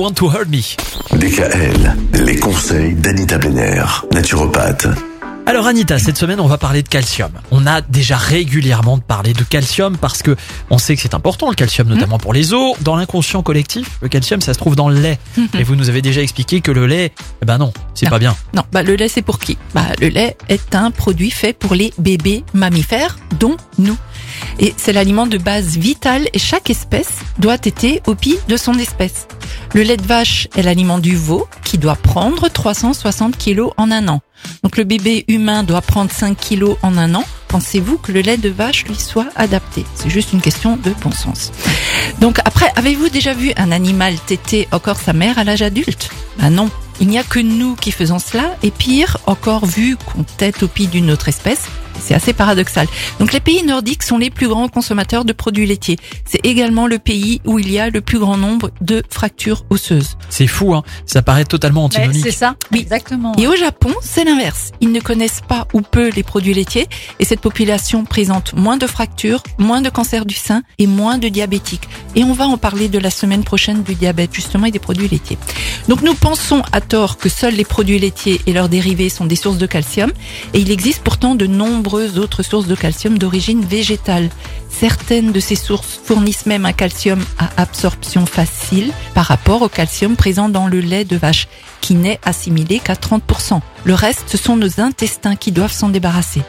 Want to hurt me? DKL, les conseils d'Anita Benner, naturopathe. Alors Anita, cette semaine on va parler de calcium. On a déjà régulièrement parlé de calcium parce que on sait que c'est important le calcium notamment pour les os. Dans l'inconscient collectif, le calcium ça se trouve dans le lait. Et vous nous avez déjà expliqué que le lait, eh ben non, c'est pas bien. Non, bah le lait c'est pour qui? Bah le lait est un produit fait pour les bébés mammifères, dont nous. Et c'est l'aliment de base vital et chaque espèce doit être au pied de son espèce. Le lait de vache est l'aliment du veau qui doit prendre 360 kilos en un an. Donc le bébé humain doit prendre 5 kilos en un an. Pensez-vous que le lait de vache lui soit adapté? C'est juste une question de bon sens. Donc après, avez-vous déjà vu un animal téter encore sa mère à l'âge adulte? Ben non. Il n'y a que nous qui faisons cela, et pire, encore vu qu'on tête au pied d'une autre espèce, c'est assez paradoxal. Donc les pays nordiques sont les plus grands consommateurs de produits laitiers. C'est également le pays où il y a le plus grand nombre de fractures osseuses. C'est fou, hein. Ça paraît totalement antinomique. C'est ça, Oui. exactement. Et au Japon, c'est l'inverse. Ils ne connaissent pas ou peu les produits laitiers et cette population présente moins de fractures, moins de cancers du sein et moins de diabétiques. Et on va en parler de la semaine prochaine du diabète justement et des produits laitiers. Donc nous pensons à tort que seuls les produits laitiers et leurs dérivés sont des sources de calcium et il existe pourtant de nombreuses autres sources de calcium d'origine végétale. Certaines de ces sources fournissent même un calcium à absorption facile par rapport au calcium présent dans le lait de vache qui n'est assimilé qu'à 30%. Le reste, ce sont nos intestins qui doivent s'en débarrasser.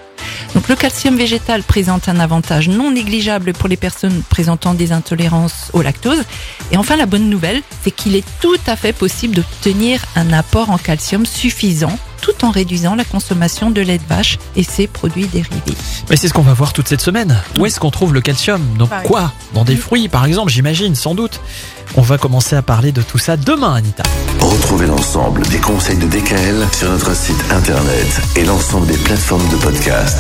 Donc le calcium végétal présente un avantage non négligeable pour les personnes présentant des intolérances au lactose. Et enfin, la bonne nouvelle, c'est qu'il est tout à fait possible d'obtenir un apport en calcium suffisant tout en réduisant la consommation de lait de vache et ses produits dérivés. Mais c'est ce qu'on va voir toute cette semaine. Où est-ce qu'on trouve le calcium? Donc Pareil. quoi? Dans des fruits par exemple, j'imagine, sans doute. On va commencer à parler de tout ça demain, Anita. Retrouvez l'ensemble des conseils de DKL sur notre site internet et l'ensemble des plateformes de podcast.